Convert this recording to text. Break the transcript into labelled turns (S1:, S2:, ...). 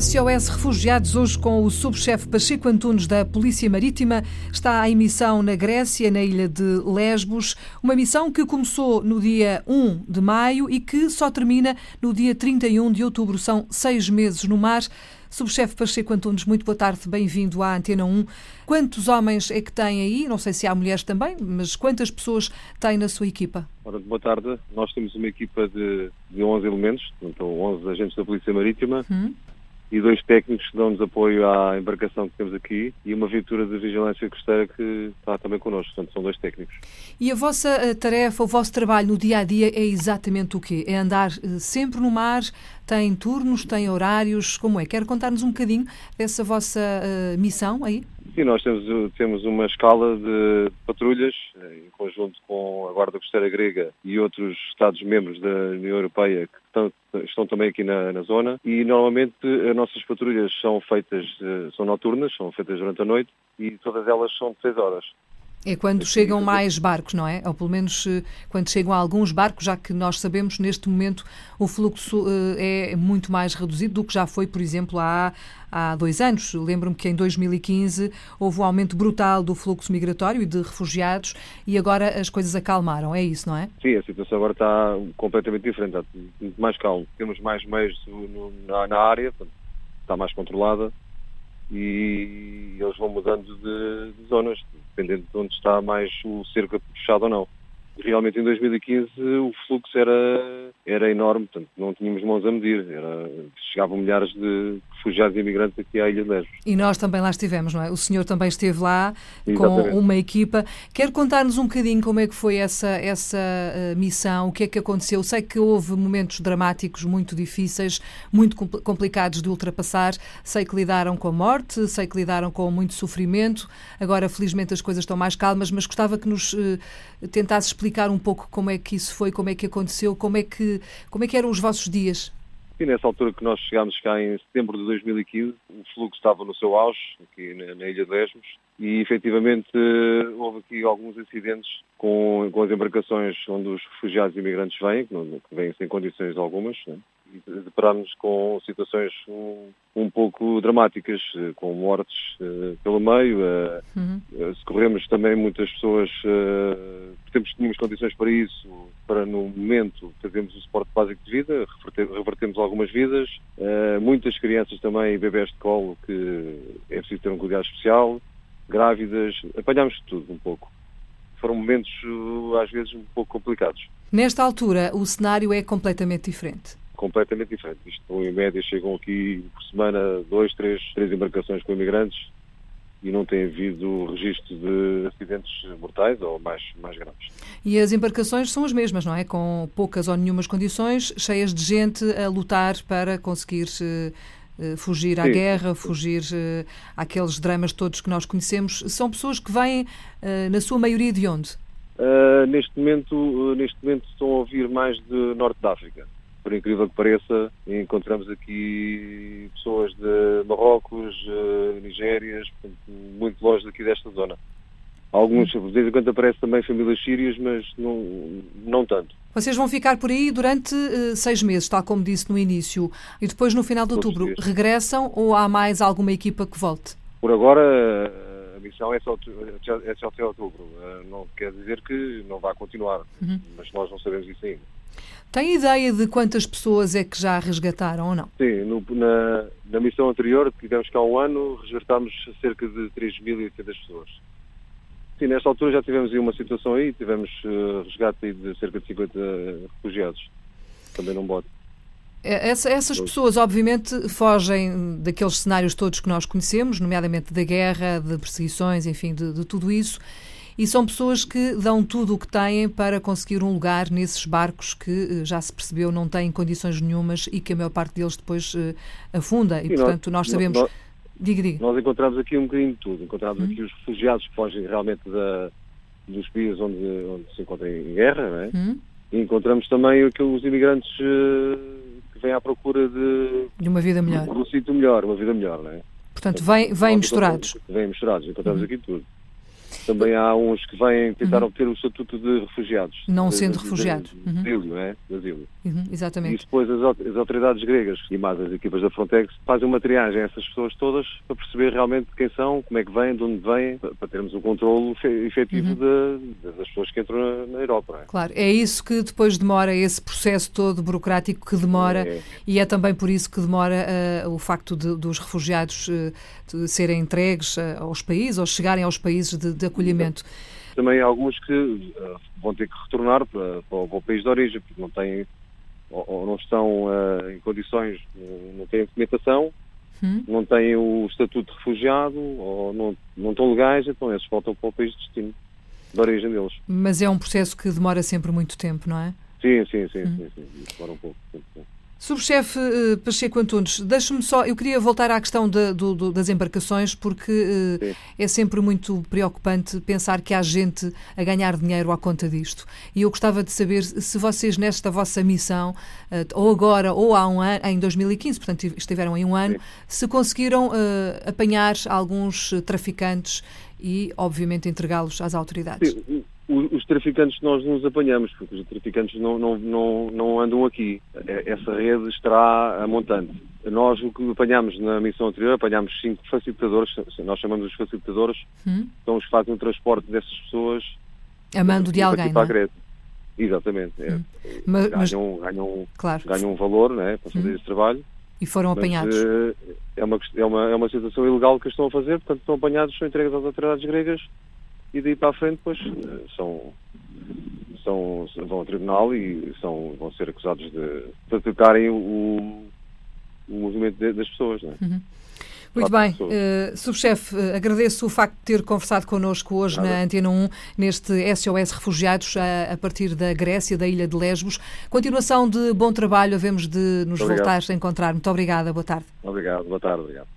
S1: SOS Refugiados, hoje com o subchefe Pacheco Antunes da Polícia Marítima, está em missão na Grécia, na ilha de Lesbos. Uma missão que começou no dia 1 de maio e que só termina no dia 31 de outubro. São seis meses no mar. Subchefe Pacheco Antunes, muito boa tarde, bem-vindo à Antena 1. Quantos homens é que tem aí? Não sei se há mulheres também, mas quantas pessoas tem na sua equipa?
S2: Ora, boa tarde. Nós temos uma equipa de, de 11 elementos, então 11 agentes da Polícia Marítima. Hum e dois técnicos que dão-nos apoio à embarcação que temos aqui e uma viatura de vigilância costeira que está também connosco. Portanto, são dois técnicos.
S1: E a vossa eh, tarefa, o vosso trabalho no dia a dia é exatamente o quê? É andar eh, sempre no mar? Tem turnos, tem horários? Como é? Quer contar-nos um bocadinho dessa vossa uh, missão aí?
S2: Sim, nós temos, temos uma escala de patrulhas, em conjunto com a Guarda Costeira Grega e outros Estados-membros da União Europeia que estão, estão também aqui na, na, zona. E normalmente as nossas patrulhas são feitas, eh, são noturnas, são feitas durante a noite e todas elas são de 6 horas.
S1: É quando chegam mais barcos, não é? Ou pelo menos eh, quando chegam alguns barcos, já que nós sabemos neste momento o fluxo eh, é muito mais reduzido do que já foi, por exemplo, há, há dois anos. Lembro-me que em 2015 houve um aumento brutal do fluxo migratório e de refugiados e agora as coisas acalmaram, é isso, não é?
S2: Sim, a situação agora está completamente diferente, está muito mais calmo. Temos mais meios na área, está mais controlada e eles vão mudando de, de zonas, dependendo de onde está mais o cerco puxado ou não. Realmente em 2015 o fluxo era, era enorme, portanto não tínhamos mãos a medir, era, chegavam milhares de refugiados e imigrantes aqui à Ilha de Lesbos.
S1: E nós também lá estivemos, não é? O senhor também esteve lá Exatamente. com uma equipa. Quer contar-nos um bocadinho como é que foi essa, essa uh, missão, o que é que aconteceu? Sei que houve momentos dramáticos muito difíceis, muito compl complicados de ultrapassar. Sei que lidaram com a morte, sei que lidaram com muito sofrimento. Agora, felizmente, as coisas estão mais calmas, mas gostava que nos uh, tentasse explicar um pouco como é que isso foi, como é que aconteceu, como é que, como é que eram os vossos dias.
S2: E nessa altura que nós chegámos cá em setembro de 2015, o fluxo estava no seu auge, aqui na, na Ilha de Lesbos, e efetivamente houve aqui alguns acidentes com, com as embarcações onde os refugiados e imigrantes vêm, que, não, que vêm sem condições algumas, né? deparámos com situações um, um, pouco dramáticas, eh, com mortes uh, pelo meio. Uh, uhum. uh, socorremos também muitas pessoas, uh, temos, tínhamos condições para isso, para no momento fazermos o suporte básico de vida, revertemos algumas vidas, muitas crianças também, bebés de colo, que é preciso ter um cuidado especial, grávidas, apanhámos tudo um pouco. Foram momentos, às vezes, um pouco complicados.
S1: Nesta altura, o cenário é completamente diferente
S2: completamente diferente. Isto, em média, chegam aqui por semana dois, três, três embarcações com imigrantes e não tem havido registro de acidentes mortais ou mais, mais graves.
S1: E as embarcações são as mesmas, não é? Com poucas ou nenhumas condições, cheias de gente a lutar para conseguir uh, fugir à Sim. guerra, fugir uh, àqueles dramas todos que nós conhecemos. São pessoas que vêm, uh, na sua maioria, de onde?
S2: neste, momento, neste momento estão a vir mais de Norte da África por incrível que pareça, encontramos aqui pessoas de Marrocos, uh, Nigérias, muito longe daqui desta zona. Alguns, de vez em quando aparecem também famílias sírias, mas não, não tanto.
S1: Vocês vão ficar por aí durante uh, seis meses, tal como disse no início, e depois no final de outubro regressam ou há mais alguma equipa que volte?
S2: Por agora a missão é só, é só até outubro. Uh, não quer dizer que não vá continuar, uhum. mas nós não sabemos isso ainda.
S1: Tem ideia de quantas pessoas é que já resgataram ou não?
S2: Sim, no, na, na, missão anterior, que tivemos cá um ano, resgatámos cerca de 3.800 pessoas. Sim, nesta altura já tivemos aí uma situação aí, tivemos uh, resgate de cerca de 50 refugiados, também num bote.
S1: É, essa, essas pessoas, obviamente, fogem daqueles cenários todos que nós conhecemos, nomeadamente da guerra, de perseguições, enfim, de, de tudo isso e são pessoas que dão tudo o que têm para conseguir um lugar nesses barcos que eh, já se percebeu não têm condições nenhumas e que a maior parte deles depois uh, afunda. E, portanto, nós, nós sabemos. Nós, diga, diga.
S2: Nós encontramos aqui um bocadinho de tudo. Encontramos hum. aqui os refugiados que fogem realmente da, dos países onde, onde, se encontram em guerra, não é? Hum. E encontramos também os imigrantes uh, que vêm à procura de,
S1: de uma vida melhor.
S2: De um sítio melhor, uma vida melhor, não é?
S1: Portanto, vêm, vêm misturados.
S2: Vêm misturados, encontramos hum. aqui tudo. Também há uns que vêm tentar uhum. obter o estatuto de refugiados.
S1: Não
S2: de,
S1: sendo refugiados.
S2: De, asilo, não é? De asilo.
S1: Uhum, exatamente.
S2: E depois as, as, autoridades gregas e mais as equipas da Frontex fazem uma triagem a essas pessoas todas para perceber realmente quem são, como é que vêm, de onde vêm, para termos um controle efetivo uhum. de, das pessoas que entram na, Europa.
S1: É? Claro, é isso que depois demora, esse processo todo burocrático que demora é. e é também por isso que demora uh, o facto de, dos refugiados uh, serem entregues uh, aos países ou chegarem aos países de, de acolhimento.
S2: Também há alguns que vão ter que retornar para, para, o, para, o, país de origem, porque não têm ou, ou não estão em condições, não têm documentação hum. não têm o estatuto de refugiado ou não, não estão legais, então esses voltam para o país de destino, de origem deles.
S1: Mas é um processo que demora sempre muito tempo, não é?
S2: Sim, sim, sim, hum. sim, sim, demora um pouco. Sim, sim.
S1: Subchefe uh, Pacheco Antunes, deixe-me só, eu queria voltar à questão de, do, do, das embarcações, porque uh, é sempre muito preocupante pensar que há gente a ganhar dinheiro à conta disto. E eu gostava de saber se vocês, nesta vossa missão, uh, ou agora, ou há um ano, em 2015, portanto estiveram em um ano, Sim. se conseguiram apanhar alguns traficantes e, obviamente, entregá-los às autoridades.
S2: Sim os traficantes nós nos apanhamos, porque os traficantes não, não, não, não andam aqui. É, essa rede estará a montante. Nós o que apanhamos na missão anterior, apanhámos cinco facilitadores, nós chamamos os facilitadores, hum. são os que fazem o transporte dessas pessoas
S1: a mando de alguém, não
S2: é? Exatamente. É. Hum. Mas, ganham, ganham, claro. ganham um valor né, para fazer hum. esse trabalho.
S1: E foram mas, apanhados.
S2: É uma, é, uma, é uma situação ilegal que estão a fazer, portanto estão apanhados, são entregues às autoridades gregas e daí para a frente depois são, são, vão ao tribunal e são, vão ser acusados de, atacarem o, o movimento de, das pessoas. É?
S1: Uhum. Muito bem, uh, subchefe, agradeço o facto de ter conversado connosco hoje Nada. na Antena 1, neste SOS Refugiados, a, a, partir da Grécia, da ilha de Lesbos. Continuação de bom trabalho, havemos de nos voltar a encontrar. Muito obrigada, boa tarde.
S2: Obrigado, boa tarde, obrigado.